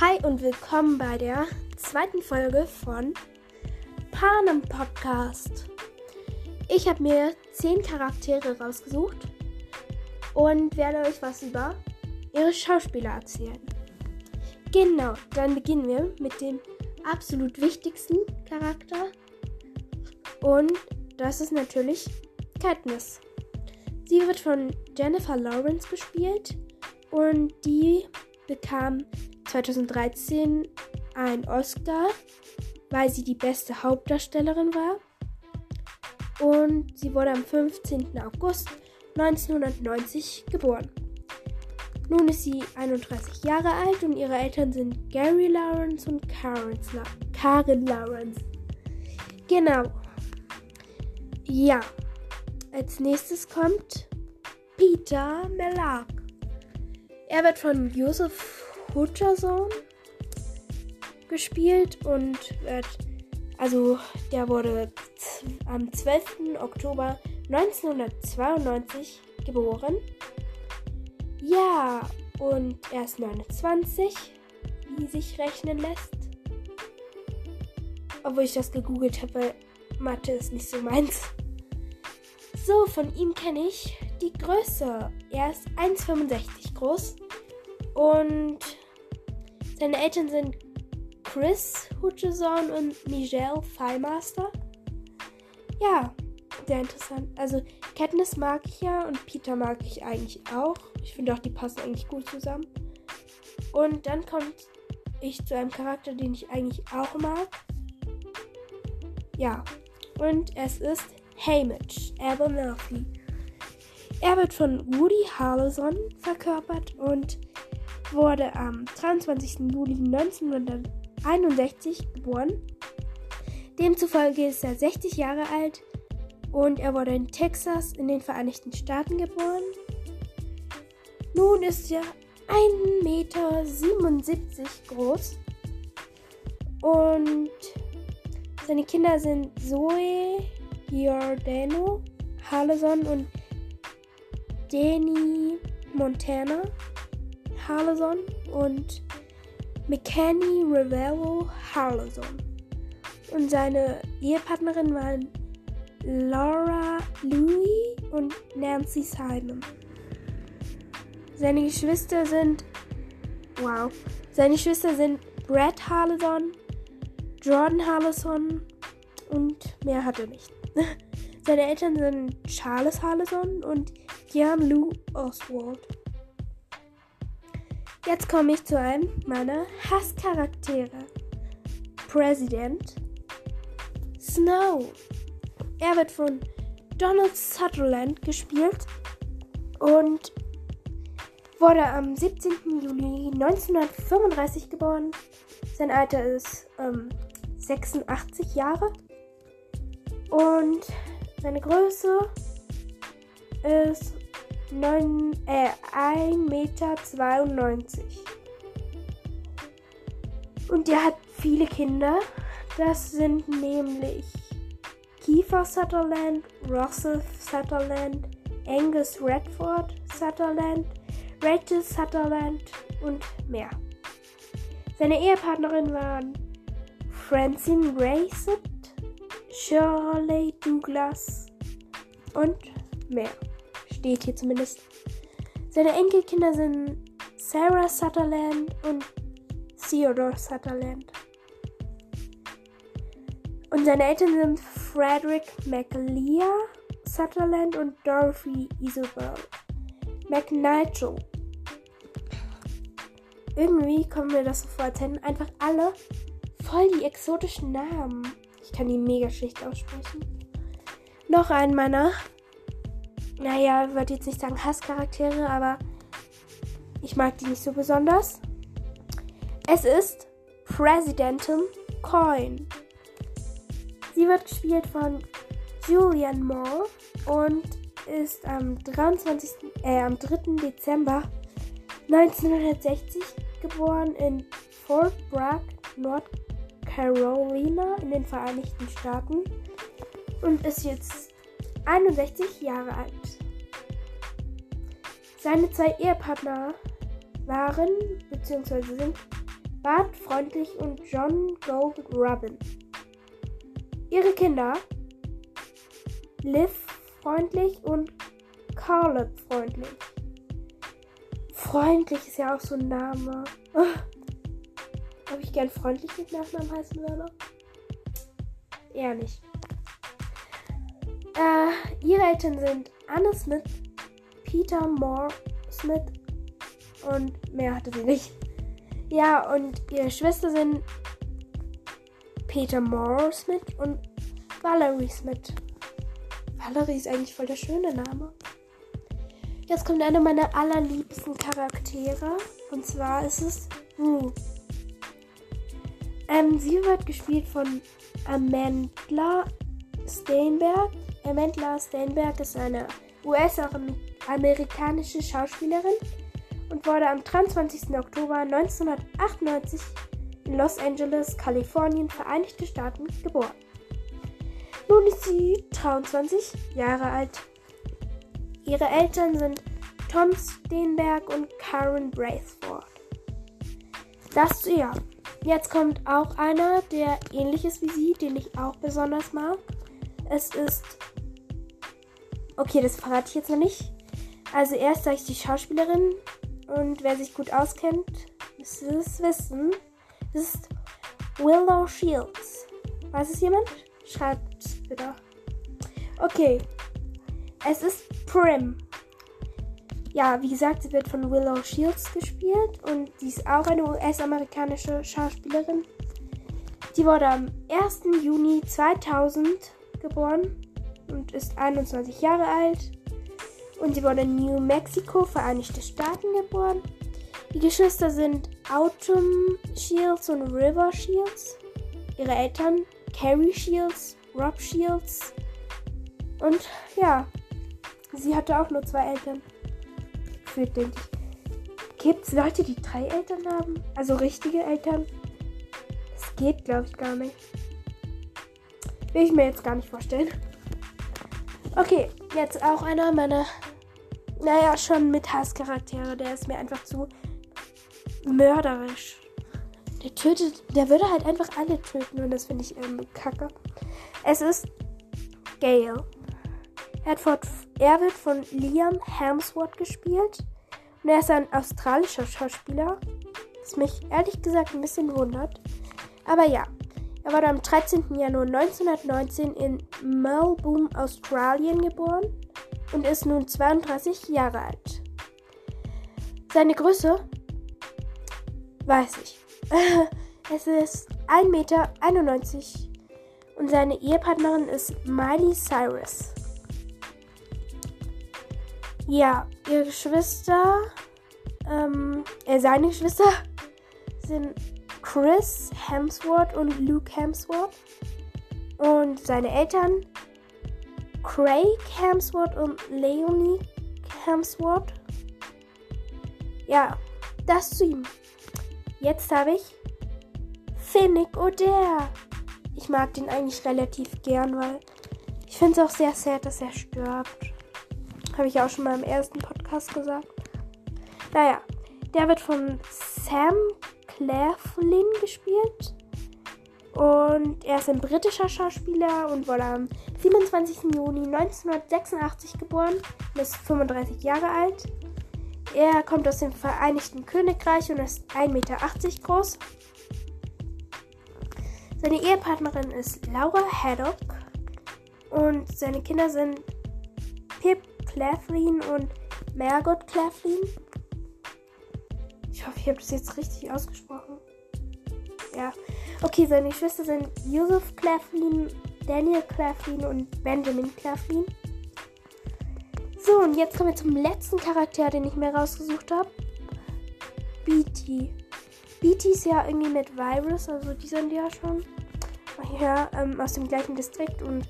Hi und willkommen bei der zweiten Folge von Panem Podcast. Ich habe mir zehn Charaktere rausgesucht und werde euch was über ihre Schauspieler erzählen. Genau, dann beginnen wir mit dem absolut wichtigsten Charakter und das ist natürlich Katniss. Sie wird von Jennifer Lawrence gespielt und die bekam 2013 einen Oscar, weil sie die beste Hauptdarstellerin war. Und sie wurde am 15. August 1990 geboren. Nun ist sie 31 Jahre alt und ihre Eltern sind Gary Lawrence und Karen Lawrence. Genau. Ja. Als nächstes kommt Peter Melark. Er wird von Joseph Hutcherson gespielt und wird, also der wurde am 12. Oktober 1992 geboren. Ja, und er ist 29, wie sich rechnen lässt. Obwohl ich das gegoogelt habe, Mathe ist nicht so meins. So, von ihm kenne ich die Größe. Er ist 1,65 groß und seine Eltern sind Chris Hutchison und Michelle Fallmaster. Ja, sehr interessant. Also Katniss mag ich ja und Peter mag ich eigentlich auch. Ich finde auch, die passen eigentlich gut zusammen. Und dann kommt ich zu einem Charakter, den ich eigentlich auch mag. Ja, und es ist Haymitch, Murphy. Er wird von Woody Harrelson verkörpert und wurde am 23. Juli 1961 geboren. Demzufolge ist er 60 Jahre alt und er wurde in Texas in den Vereinigten Staaten geboren. Nun ist er 1,77 Meter groß und seine Kinder sind Zoe Giordano Harleson und Danny Montana. Harleson und McKenny Rivero Harleson. Und seine Ehepartnerin waren Laura Louis und Nancy Simon. Seine Geschwister sind wow. Seine Geschwister sind Brad Harleson, Jordan Harleson und mehr hat er nicht. Seine Eltern sind Charles Harleson und Jan Lou Oswald. Jetzt komme ich zu einem meiner Hasscharaktere. President Snow. Er wird von Donald Sutherland gespielt und wurde am 17. Juli 1935 geboren. Sein Alter ist ähm, 86 Jahre und seine Größe ist 9, äh, 1,92 Meter. Und der hat viele Kinder. Das sind nämlich Kiefer Sutherland, Russell Sutherland, Angus Redford Sutherland, Rachel Sutherland und mehr. Seine Ehepartnerin waren Francine Grayson, Shirley Douglas und mehr steht hier zumindest. Seine Enkelkinder sind Sarah Sutherland und Theodore Sutherland. Und seine Eltern sind Frederick McLear Sutherland und Dorothy Isabel McNigel. Irgendwie kommen mir das so vor, als hätten einfach alle voll die exotischen Namen. Ich kann die mega schlicht aussprechen. Noch ein meiner naja, ich würde jetzt nicht sagen Hasscharaktere, aber ich mag die nicht so besonders. Es ist Presidentin Coin. Sie wird gespielt von Julian Moore und ist am 23. Äh, am 3. Dezember 1960 geboren in Fort Bragg, North Carolina in den Vereinigten Staaten und ist jetzt 61 Jahre alt. Seine zwei Ehepartner waren bzw. sind Bart Freundlich und John Gold Robin. Ihre Kinder Liv Freundlich und Caleb Freundlich. Freundlich ist ja auch so ein Name. Ob ich gern freundlich mit Nachnamen heißen würde? Eher nicht. Äh, ihre Eltern sind Anna Smith, Peter Moore Smith und mehr hatte sie nicht. Ja, und ihre Schwester sind Peter Moore Smith und Valerie Smith. Valerie ist eigentlich voll der schöne Name. Jetzt kommt einer meiner allerliebsten Charaktere. Und zwar ist es Rue. Ähm, sie wird gespielt von Amanda Steinberg. Amanda Steinberg ist eine US-amerikanische Schauspielerin und wurde am 23. Oktober 1998 in Los Angeles, Kalifornien, Vereinigte Staaten geboren. Nun ist sie 23 Jahre alt. Ihre Eltern sind Tom Steinberg und Karen Braithwaite. Das ja. Jetzt kommt auch einer, der ähnlich ist wie sie, den ich auch besonders mag. Es ist. Okay, das verrate ich jetzt noch nicht. Also erst sage ich die Schauspielerin und wer sich gut auskennt, müsste es wissen. Das ist Willow Shields. Weiß es jemand? Schreibt bitte. Okay. Es ist Prim. Ja, wie gesagt, sie wird von Willow Shields gespielt und sie ist auch eine US-amerikanische Schauspielerin. Die wurde am 1. Juni 2000 geboren und ist 21 Jahre alt. Und sie wurde in New Mexico, Vereinigte Staaten, geboren. Die Geschwister sind Autumn Shields und River Shields. Ihre Eltern Carrie Shields, Rob Shields. Und ja, sie hatte auch nur zwei Eltern gefühlt, denke ich. Gibt es Leute, die drei Eltern haben? Also richtige Eltern? Das geht, glaube ich, gar nicht. Will ich mir jetzt gar nicht vorstellen. Okay, jetzt auch einer meiner, naja, schon mit Hasscharaktere. Der ist mir einfach zu mörderisch. Der tötet, der würde halt einfach alle töten und das finde ich irgendwie kacke. Es ist Gale. Er, von, er wird von Liam Hemsworth gespielt. Und er ist ein australischer Schauspieler. Was mich ehrlich gesagt ein bisschen wundert. Aber ja, er wurde am 13. Januar 1919 in Melbourne, Australien geboren und ist nun 32 Jahre alt. Seine Größe weiß ich. es ist 1,91 Meter und seine Ehepartnerin ist Miley Cyrus. Ja, ihre Geschwister, ähm, äh, seine Geschwister sind Chris Hemsworth und Luke Hemsworth. Und seine Eltern Craig Hemsworth und Leonie Hemsworth. Ja, das zu ihm. Jetzt habe ich Finnick Oder. Ich mag den eigentlich relativ gern, weil ich finde es auch sehr sad, dass er stirbt. Habe ich auch schon mal im ersten Podcast gesagt. Naja, der wird von Sam Claflin gespielt. Und er ist ein britischer Schauspieler und wurde am 27. Juni 1986 geboren und ist 35 Jahre alt. Er kommt aus dem Vereinigten Königreich und ist 1,80 Meter groß. Seine Ehepartnerin ist Laura Haddock und seine Kinder sind Pip Cleflin und Margot Cleflin. Ich hoffe, ich habe das jetzt richtig ausgesprochen. Ja. Okay, seine Geschwister sind Joseph Cleflin, Daniel Cleflin und Benjamin Cleflin. So, und jetzt kommen wir zum letzten Charakter, den ich mir rausgesucht habe. BT. BT ist ja irgendwie mit Virus, also die sind ja schon ja, ähm, aus dem gleichen Distrikt und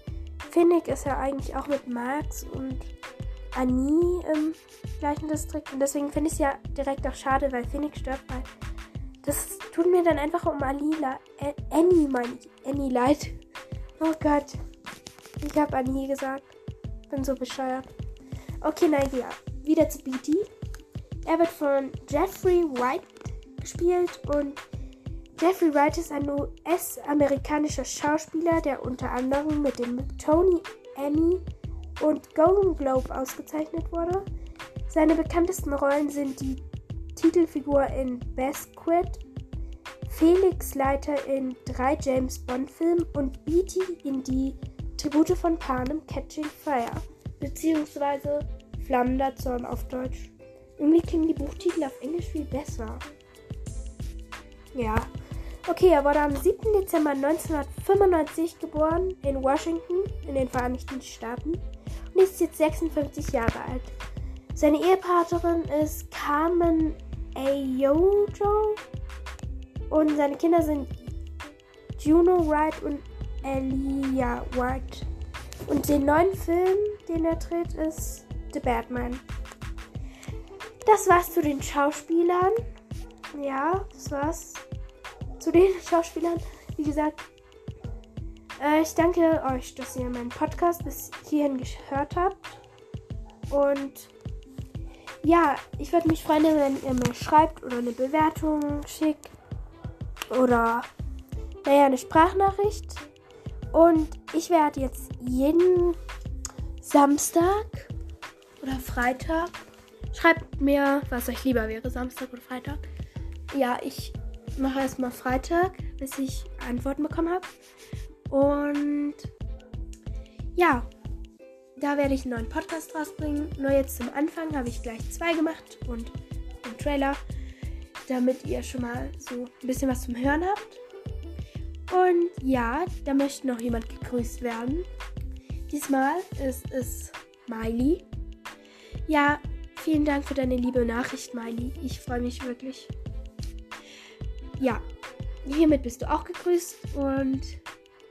Finnick ist ja eigentlich auch mit Max und Annie im gleichen Distrikt. Und deswegen finde ich es ja direkt auch schade, weil Phoenix stirbt, weil das tut mir dann einfach um Ali äh, Annie, meine ich. Annie leid. Oh Gott. Ich habe Annie gesagt. Bin so bescheuert. Okay, ja. Wieder zu BT. Er wird von Jeffrey White gespielt und Jeffrey Wright ist ein US-amerikanischer Schauspieler, der unter anderem mit dem Tony, Emmy und Golden Globe ausgezeichnet wurde. Seine bekanntesten Rollen sind die Titelfigur in Basquiat, Felix Leiter in drei James Bond-Filmen und Beatty in die Tribute von Panem Catching Fire, beziehungsweise Flammender Zorn auf Deutsch. Irgendwie klingen die Buchtitel auf Englisch viel besser. Ja. Okay, er wurde am 7. Dezember 1995 geboren in Washington in den Vereinigten Staaten und ist jetzt 56 Jahre alt. Seine Ehepartnerin ist Carmen Ayojo und seine Kinder sind Juno Wright und Elia Wright. Und den neuen Film, den er dreht, ist The Batman. Das war's zu den Schauspielern. Ja, das war's zu den Schauspielern. Wie gesagt, äh, ich danke euch, dass ihr meinen Podcast bis hierhin gehört habt. Und ja, ich würde mich freuen, wenn ihr mir schreibt oder eine Bewertung schickt. Oder naja, eine Sprachnachricht. Und ich werde jetzt jeden Samstag oder Freitag. Schreibt mir, was euch lieber wäre, Samstag oder Freitag. Ja, ich mache erstmal Freitag, bis ich Antworten bekommen habe. Und ja, da werde ich einen neuen Podcast rausbringen. Nur jetzt zum Anfang habe ich gleich zwei gemacht und einen Trailer, damit ihr schon mal so ein bisschen was zum Hören habt. Und ja, da möchte noch jemand gegrüßt werden. Diesmal ist es Miley. Ja, vielen Dank für deine liebe Nachricht, Miley. Ich freue mich wirklich. Ja, hiermit bist du auch gegrüßt und